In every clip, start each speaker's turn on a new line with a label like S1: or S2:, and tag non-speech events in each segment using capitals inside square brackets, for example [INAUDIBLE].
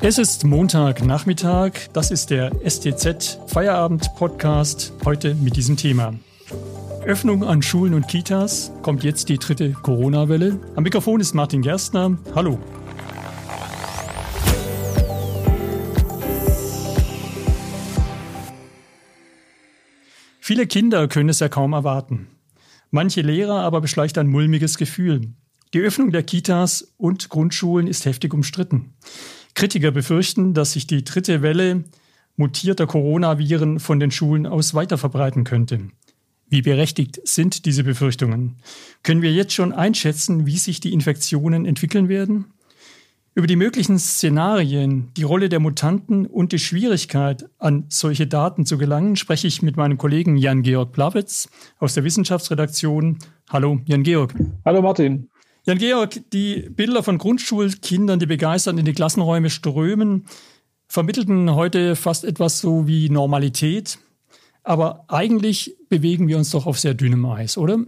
S1: Es ist Montagnachmittag, das ist der STZ Feierabend Podcast, heute mit diesem Thema. Öffnung an Schulen und Kitas, kommt jetzt die dritte Corona-Welle. Am Mikrofon ist Martin Gerstner. Hallo. Viele Kinder können es ja kaum erwarten. Manche Lehrer aber beschleicht ein mulmiges Gefühl. Die Öffnung der Kitas und Grundschulen ist heftig umstritten. Kritiker befürchten, dass sich die dritte Welle mutierter Coronaviren von den Schulen aus weiterverbreiten könnte. Wie berechtigt sind diese Befürchtungen? Können wir jetzt schon einschätzen, wie sich die Infektionen entwickeln werden? Über die möglichen Szenarien, die Rolle der Mutanten und die Schwierigkeit, an solche Daten zu gelangen, spreche ich mit meinem Kollegen Jan-Georg Plawitz aus der Wissenschaftsredaktion. Hallo, Jan-Georg.
S2: Hallo, Martin.
S1: Jan-Georg, die Bilder von Grundschulkindern, die begeistert in die Klassenräume strömen, vermittelten heute fast etwas so wie Normalität. Aber eigentlich bewegen wir uns doch auf sehr dünnem Eis, oder?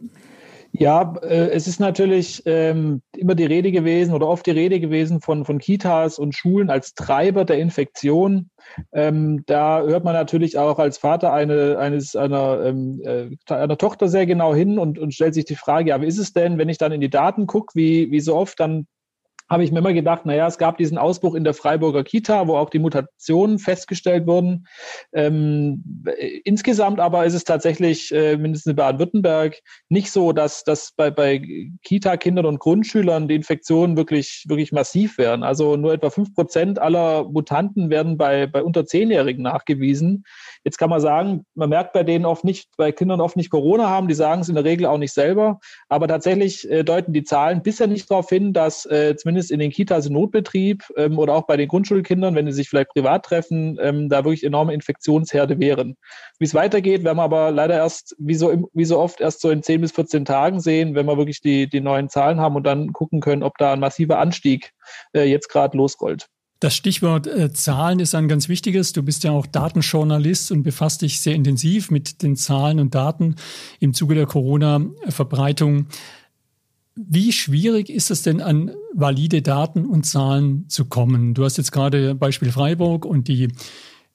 S2: Ja, äh, es ist natürlich ähm, immer die Rede gewesen oder oft die Rede gewesen von, von Kitas und Schulen als Treiber der Infektion. Ähm, da hört man natürlich auch als Vater eine, eines, einer, ähm, äh, einer Tochter sehr genau hin und, und stellt sich die Frage, ja, wie ist es denn, wenn ich dann in die Daten gucke, wie, wie so oft dann habe ich mir immer gedacht, naja, es gab diesen Ausbruch in der Freiburger Kita, wo auch die Mutationen festgestellt wurden. Ähm, insgesamt aber ist es tatsächlich, äh, mindestens in Baden-Württemberg, nicht so, dass, dass bei, bei Kita-Kindern und Grundschülern die Infektionen wirklich, wirklich massiv werden. Also nur etwa fünf Prozent aller Mutanten werden bei, bei unter Zehnjährigen nachgewiesen. Jetzt kann man sagen, man merkt bei denen oft nicht, bei Kindern oft nicht Corona haben, die sagen es in der Regel auch nicht selber. Aber tatsächlich äh, deuten die Zahlen bisher nicht darauf hin, dass äh, zumindest in den Kitas im Notbetrieb ähm, oder auch bei den Grundschulkindern, wenn sie sich vielleicht privat treffen, ähm, da wirklich enorme Infektionsherde wären. Wie es weitergeht, werden wir aber leider erst, wie so, wie so oft, erst so in 10 bis 14 Tagen sehen, wenn wir wirklich die, die neuen Zahlen haben und dann gucken können, ob da ein massiver Anstieg äh, jetzt gerade losrollt.
S1: Das Stichwort äh, Zahlen ist ein ganz wichtiges. Du bist ja auch Datenjournalist und befasst dich sehr intensiv mit den Zahlen und Daten im Zuge der Corona-Verbreitung. Wie schwierig ist es denn, an valide Daten und Zahlen zu kommen? Du hast jetzt gerade Beispiel Freiburg und die,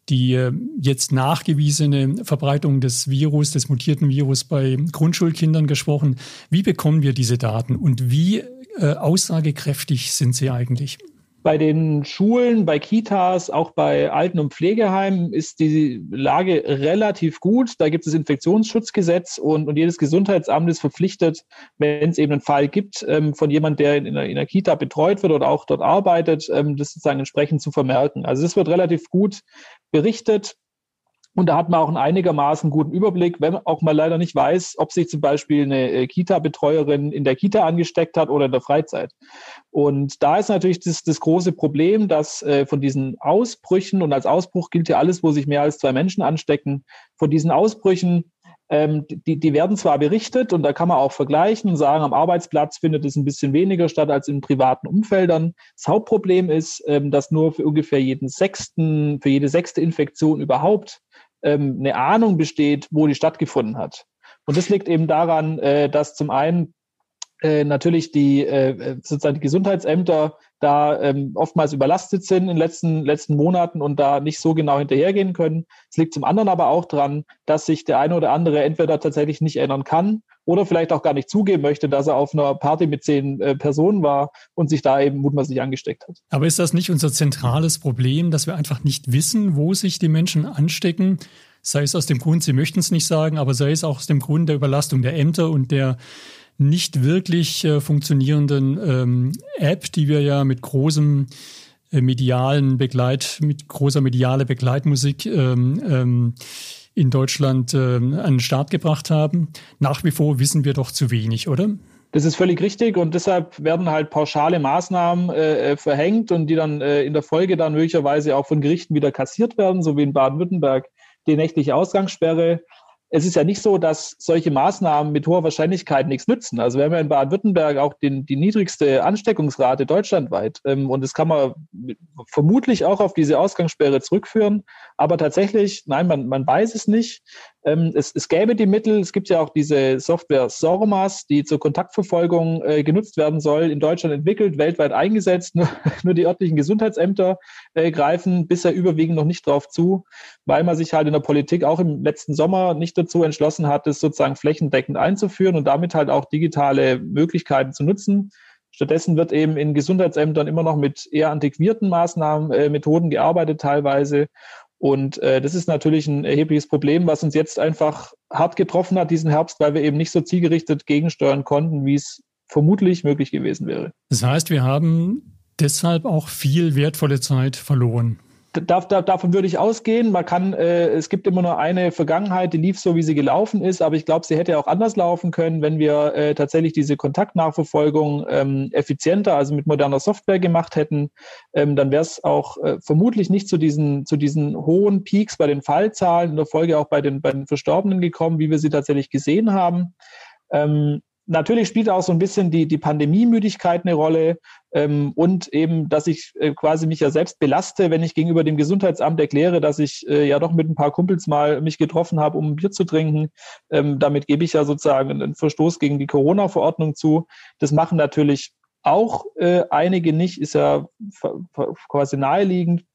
S1: die äh, jetzt nachgewiesene Verbreitung des Virus, des mutierten Virus bei Grundschulkindern gesprochen. Wie bekommen wir diese Daten und wie äh, aussagekräftig sind sie eigentlich?
S2: Bei den Schulen, bei Kitas, auch bei Alten- und Pflegeheimen ist die Lage relativ gut. Da gibt es das Infektionsschutzgesetz und, und jedes Gesundheitsamt ist verpflichtet, wenn es eben einen Fall gibt ähm, von jemand, der in, in, einer, in, einer, Kita betreut wird oder auch dort arbeitet, ähm, das sozusagen entsprechend zu vermerken. Also es wird relativ gut berichtet. Und da hat man auch einen einigermaßen guten Überblick, wenn man auch mal leider nicht weiß, ob sich zum Beispiel eine äh, Kita-Betreuerin in der Kita angesteckt hat oder in der Freizeit. Und da ist natürlich das, das große Problem, dass äh, von diesen Ausbrüchen, und als Ausbruch gilt ja alles, wo sich mehr als zwei Menschen anstecken, von diesen Ausbrüchen, ähm, die, die werden zwar berichtet und da kann man auch vergleichen und sagen, am Arbeitsplatz findet es ein bisschen weniger statt als in privaten Umfeldern. Das Hauptproblem ist, ähm, dass nur für ungefähr jeden sechsten, für jede sechste Infektion überhaupt ähm, eine Ahnung besteht, wo die stattgefunden hat. Und das liegt eben daran, äh, dass zum einen äh, natürlich die äh, sozusagen die Gesundheitsämter da ähm, oftmals überlastet sind in den letzten, letzten Monaten und da nicht so genau hinterhergehen können. Es liegt zum anderen aber auch daran, dass sich der eine oder andere entweder tatsächlich nicht erinnern kann oder vielleicht auch gar nicht zugeben möchte, dass er auf einer Party mit zehn äh, Personen war und sich da eben mutmaßlich angesteckt hat.
S1: Aber ist das nicht unser zentrales Problem, dass wir einfach nicht wissen, wo sich die Menschen anstecken? Sei es aus dem Grund, sie möchten es nicht sagen, aber sei es auch aus dem Grund der Überlastung der Ämter und der nicht wirklich äh, funktionierenden ähm, App, die wir ja mit großem äh, medialen Begleit, mit großer mediale Begleitmusik ähm, ähm, in Deutschland äh, an den Start gebracht haben. Nach wie vor wissen wir doch zu wenig, oder?
S2: Das ist völlig richtig und deshalb werden halt pauschale Maßnahmen äh, äh, verhängt und die dann äh, in der Folge dann möglicherweise auch von Gerichten wieder kassiert werden, so wie in Baden-Württemberg die nächtliche Ausgangssperre es ist ja nicht so, dass solche Maßnahmen mit hoher Wahrscheinlichkeit nichts nützen. Also wir haben ja in Baden-Württemberg auch den, die niedrigste Ansteckungsrate deutschlandweit. Ähm, und das kann man vermutlich auch auf diese Ausgangssperre zurückführen. Aber tatsächlich, nein, man, man weiß es nicht. Ähm, es, es gäbe die Mittel, es gibt ja auch diese Software SORMAS, die zur Kontaktverfolgung äh, genutzt werden soll, in Deutschland entwickelt, weltweit eingesetzt. [LAUGHS] Nur, nur die örtlichen Gesundheitsämter äh, greifen bisher überwiegend noch nicht drauf zu, weil man sich halt in der Politik auch im letzten Sommer nicht dazu entschlossen hat, es sozusagen flächendeckend einzuführen und damit halt auch digitale Möglichkeiten zu nutzen. Stattdessen wird eben in Gesundheitsämtern immer noch mit eher antiquierten Maßnahmen, äh, Methoden gearbeitet teilweise. Und äh, das ist natürlich ein erhebliches Problem, was uns jetzt einfach hart getroffen hat diesen Herbst, weil wir eben nicht so zielgerichtet gegensteuern konnten, wie es vermutlich möglich gewesen wäre.
S1: Das heißt, wir haben deshalb auch viel wertvolle Zeit verloren.
S2: Da, da, davon würde ich ausgehen. Man kann, äh, es gibt immer nur eine Vergangenheit, die lief so, wie sie gelaufen ist, aber ich glaube, sie hätte auch anders laufen können, wenn wir äh, tatsächlich diese Kontaktnachverfolgung ähm, effizienter, also mit moderner Software gemacht hätten. Ähm, dann wäre es auch äh, vermutlich nicht zu diesen, zu diesen hohen Peaks bei den Fallzahlen, in der Folge auch bei den, bei den Verstorbenen gekommen, wie wir sie tatsächlich gesehen haben. Ähm, Natürlich spielt auch so ein bisschen die, die Pandemiemüdigkeit eine Rolle ähm, und eben, dass ich äh, quasi mich ja selbst belaste, wenn ich gegenüber dem Gesundheitsamt erkläre, dass ich äh, ja doch mit ein paar Kumpels mal mich getroffen habe, um ein Bier zu trinken. Ähm, damit gebe ich ja sozusagen einen Verstoß gegen die Corona-Verordnung zu. Das machen natürlich auch äh, einige nicht, ist ja quasi naheliegend.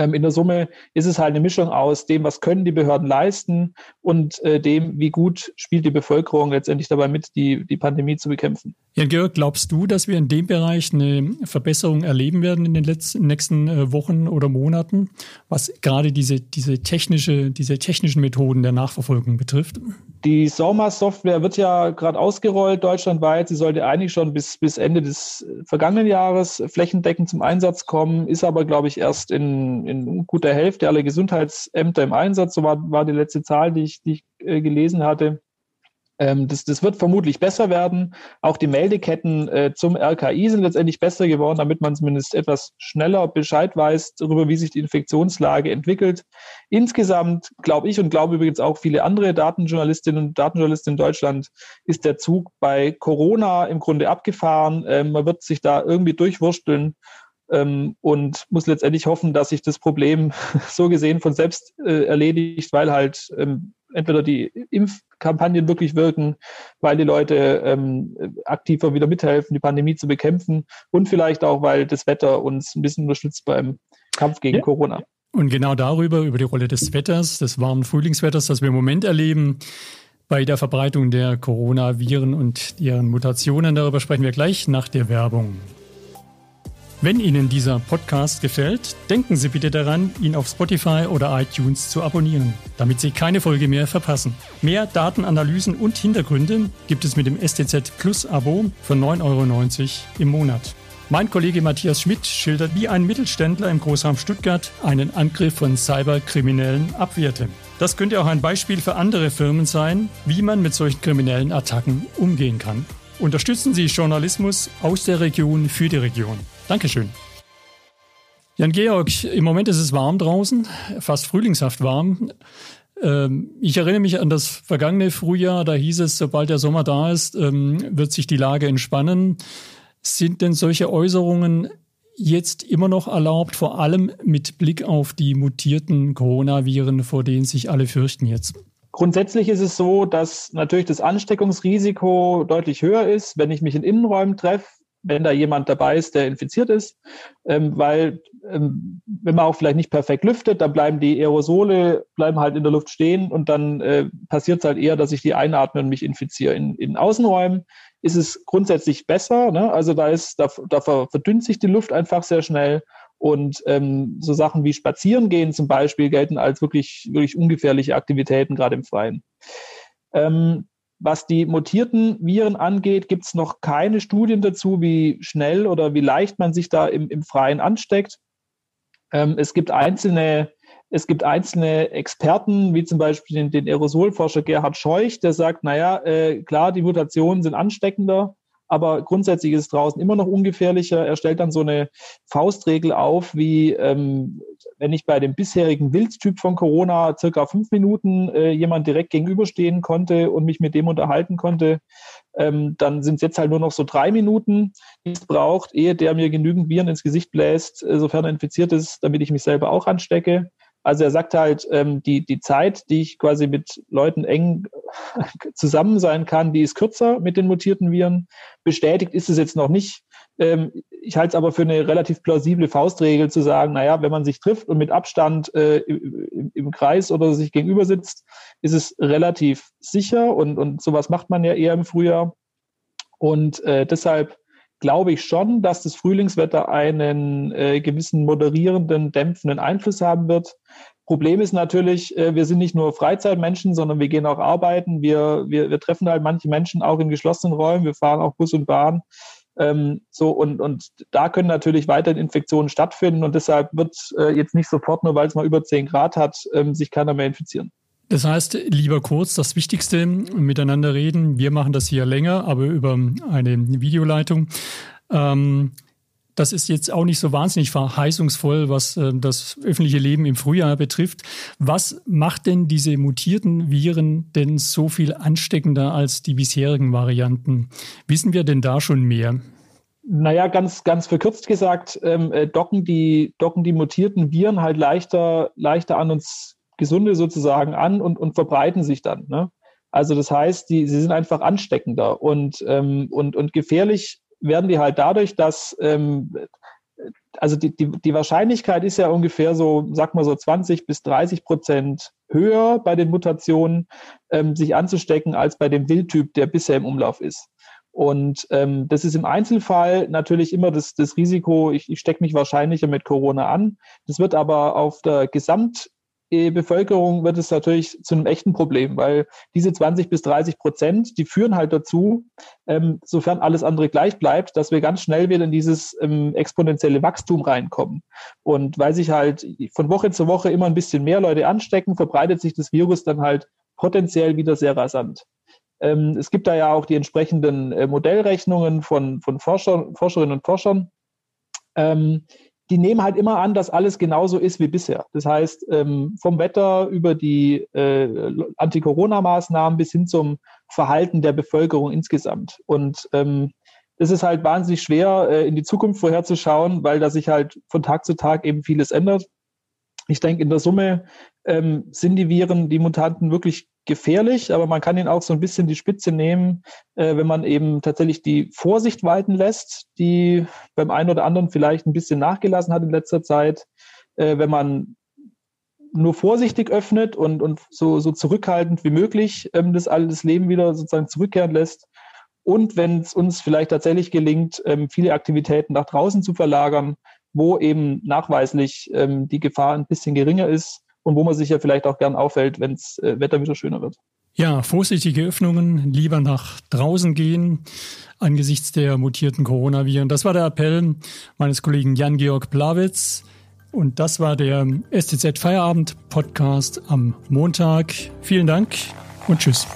S2: Ähm, in der Summe ist es halt eine Mischung aus dem, was können die Behörden leisten und äh, dem, wie gut spielt die Bevölkerung letztendlich dabei mit, die, die Pandemie zu bekämpfen.
S1: Ja, Georg, glaubst du, dass wir in dem Bereich eine Verbesserung erleben werden in den letzten, nächsten äh, Wochen oder Monaten, was gerade diese, diese, technische, diese technischen Methoden der Nachverfolgung betrifft?
S2: Die SORMA-Software wird ja gerade ausgerollt deutschlandweit. Sie sollte eigentlich schon bis, bis Ende des vergangenen Jahres flächendeckend zum Einsatz kommen, ist aber, glaube ich, erst in, in guter Hälfte aller Gesundheitsämter im Einsatz. So war, war die letzte Zahl, die ich, die ich äh, gelesen hatte. Ähm, das, das wird vermutlich besser werden. Auch die Meldeketten äh, zum RKI sind letztendlich besser geworden, damit man zumindest etwas schneller Bescheid weiß darüber, wie sich die Infektionslage entwickelt. Insgesamt glaube ich und glaube übrigens auch viele andere Datenjournalistinnen und Datenjournalisten in Deutschland, ist der Zug bei Corona im Grunde abgefahren. Ähm, man wird sich da irgendwie durchwursteln ähm, und muss letztendlich hoffen, dass sich das Problem [LAUGHS] so gesehen von selbst äh, erledigt, weil halt ähm, entweder die Impfkampagnen wirklich wirken, weil die Leute ähm, aktiver wieder mithelfen, die Pandemie zu bekämpfen und vielleicht auch, weil das Wetter uns ein bisschen unterstützt beim Kampf gegen ja. Corona.
S1: Und genau darüber, über die Rolle des Wetters, des warmen Frühlingswetters, das wir im Moment erleben, bei der Verbreitung der Coronaviren und ihren Mutationen, darüber sprechen wir gleich nach der Werbung. Wenn Ihnen dieser Podcast gefällt, denken Sie bitte daran, ihn auf Spotify oder iTunes zu abonnieren, damit Sie keine Folge mehr verpassen. Mehr Datenanalysen und Hintergründe gibt es mit dem STZ Plus Abo für 9,90 Euro im Monat. Mein Kollege Matthias Schmidt schildert, wie ein Mittelständler im Großraum Stuttgart einen Angriff von Cyberkriminellen abwehrte. Das könnte auch ein Beispiel für andere Firmen sein, wie man mit solchen kriminellen Attacken umgehen kann. Unterstützen Sie Journalismus aus der Region für die Region. Dankeschön. Jan-Georg, im Moment ist es warm draußen, fast frühlingshaft warm. Ähm, ich erinnere mich an das vergangene Frühjahr, da hieß es, sobald der Sommer da ist, ähm, wird sich die Lage entspannen. Sind denn solche Äußerungen jetzt immer noch erlaubt, vor allem mit Blick auf die mutierten Coronaviren, vor denen sich alle fürchten jetzt?
S2: Grundsätzlich ist es so, dass natürlich das Ansteckungsrisiko deutlich höher ist, wenn ich mich in Innenräumen treffe wenn da jemand dabei ist, der infiziert ist, ähm, weil ähm, wenn man auch vielleicht nicht perfekt lüftet, dann bleiben die Aerosole bleiben halt in der Luft stehen und dann äh, passiert es halt eher, dass ich die einatme und mich infiziere. In, in Außenräumen ist es grundsätzlich besser, ne? also da ist da, da verdünnt sich die Luft einfach sehr schnell und ähm, so Sachen wie Spazierengehen zum Beispiel gelten als wirklich wirklich ungefährliche Aktivitäten gerade im Freien. Ähm, was die mutierten Viren angeht, gibt es noch keine Studien dazu, wie schnell oder wie leicht man sich da im, im Freien ansteckt. Ähm, es gibt einzelne es gibt einzelne Experten, wie zum Beispiel den, den Aerosolforscher Gerhard Scheuch, der sagt, naja, äh, klar, die Mutationen sind ansteckender, aber grundsätzlich ist es draußen immer noch ungefährlicher. Er stellt dann so eine Faustregel auf, wie ähm, wenn ich bei dem bisherigen Wildtyp von Corona circa fünf Minuten äh, jemand direkt gegenüberstehen konnte und mich mit dem unterhalten konnte, ähm, dann sind es jetzt halt nur noch so drei Minuten, die es braucht, ehe der mir genügend Viren ins Gesicht bläst, äh, sofern er infiziert ist, damit ich mich selber auch anstecke. Also er sagt halt, ähm, die, die Zeit, die ich quasi mit Leuten eng [LAUGHS] zusammen sein kann, die ist kürzer mit den mutierten Viren. Bestätigt ist es jetzt noch nicht. Ähm, ich halte es aber für eine relativ plausible Faustregel zu sagen, naja, wenn man sich trifft und mit Abstand äh, im, im, Kreis oder sich gegenüber sitzt, ist es relativ sicher und, und sowas macht man ja eher im Frühjahr. Und äh, deshalb glaube ich schon, dass das Frühlingswetter einen äh, gewissen moderierenden, dämpfenden Einfluss haben wird. Problem ist natürlich, äh, wir sind nicht nur Freizeitmenschen, sondern wir gehen auch arbeiten. Wir, wir, wir treffen halt manche Menschen auch in geschlossenen Räumen. Wir fahren auch Bus und Bahn. Ähm, so und, und da können natürlich weiterhin Infektionen stattfinden und deshalb wird äh, jetzt nicht sofort, nur weil es mal über 10 Grad hat, ähm, sich keiner mehr infizieren.
S1: Das heißt, lieber kurz, das Wichtigste, miteinander reden. Wir machen das hier länger, aber über eine Videoleitung. Ähm, das ist jetzt auch nicht so wahnsinnig verheißungsvoll, was äh, das öffentliche Leben im Frühjahr betrifft. Was macht denn diese mutierten Viren denn so viel ansteckender als die bisherigen Varianten? Wissen wir denn da schon mehr?
S2: Naja, ganz, ganz verkürzt gesagt, ähm, äh, docken, die, docken die mutierten Viren halt leichter, leichter an uns Gesunde sozusagen an und, und verbreiten sich dann. Ne? Also das heißt, die, sie sind einfach ansteckender und, ähm, und, und gefährlich werden die halt dadurch, dass ähm, also die, die, die Wahrscheinlichkeit ist ja ungefähr so, sag mal so 20 bis 30 Prozent höher bei den Mutationen, ähm, sich anzustecken, als bei dem Wildtyp, der bisher im Umlauf ist. Und ähm, das ist im Einzelfall natürlich immer das, das Risiko, ich, ich stecke mich wahrscheinlicher mit Corona an. Das wird aber auf der Gesamt Bevölkerung wird es natürlich zu einem echten Problem, weil diese 20 bis 30 Prozent, die führen halt dazu, ähm, sofern alles andere gleich bleibt, dass wir ganz schnell wieder in dieses ähm, exponentielle Wachstum reinkommen. Und weil sich halt von Woche zu Woche immer ein bisschen mehr Leute anstecken, verbreitet sich das Virus dann halt potenziell wieder sehr rasant. Ähm, es gibt da ja auch die entsprechenden äh, Modellrechnungen von, von Forscher, Forscherinnen und Forschern. Die nehmen halt immer an, dass alles genauso ist wie bisher. Das heißt, ähm, vom Wetter über die äh, Anti-Corona-Maßnahmen bis hin zum Verhalten der Bevölkerung insgesamt. Und ähm, es ist halt wahnsinnig schwer, äh, in die Zukunft vorherzuschauen, weil da sich halt von Tag zu Tag eben vieles ändert. Ich denke, in der Summe ähm, sind die Viren, die Mutanten wirklich gefährlich, aber man kann ihnen auch so ein bisschen die Spitze nehmen, äh, wenn man eben tatsächlich die Vorsicht walten lässt, die beim einen oder anderen vielleicht ein bisschen nachgelassen hat in letzter Zeit. Äh, wenn man nur vorsichtig öffnet und, und so, so zurückhaltend wie möglich ähm, das alles Leben wieder sozusagen zurückkehren lässt. Und wenn es uns vielleicht tatsächlich gelingt, ähm, viele Aktivitäten nach draußen zu verlagern, wo eben nachweislich ähm, die Gefahr ein bisschen geringer ist, und wo man sich ja vielleicht auch gern aufhält, wenn das äh, Wetter wieder schöner wird.
S1: Ja, vorsichtige Öffnungen, lieber nach draußen gehen angesichts der mutierten Coronaviren. Das war der Appell meines Kollegen Jan-Georg Blawitz. Und das war der STZ Feierabend Podcast am Montag. Vielen Dank und tschüss.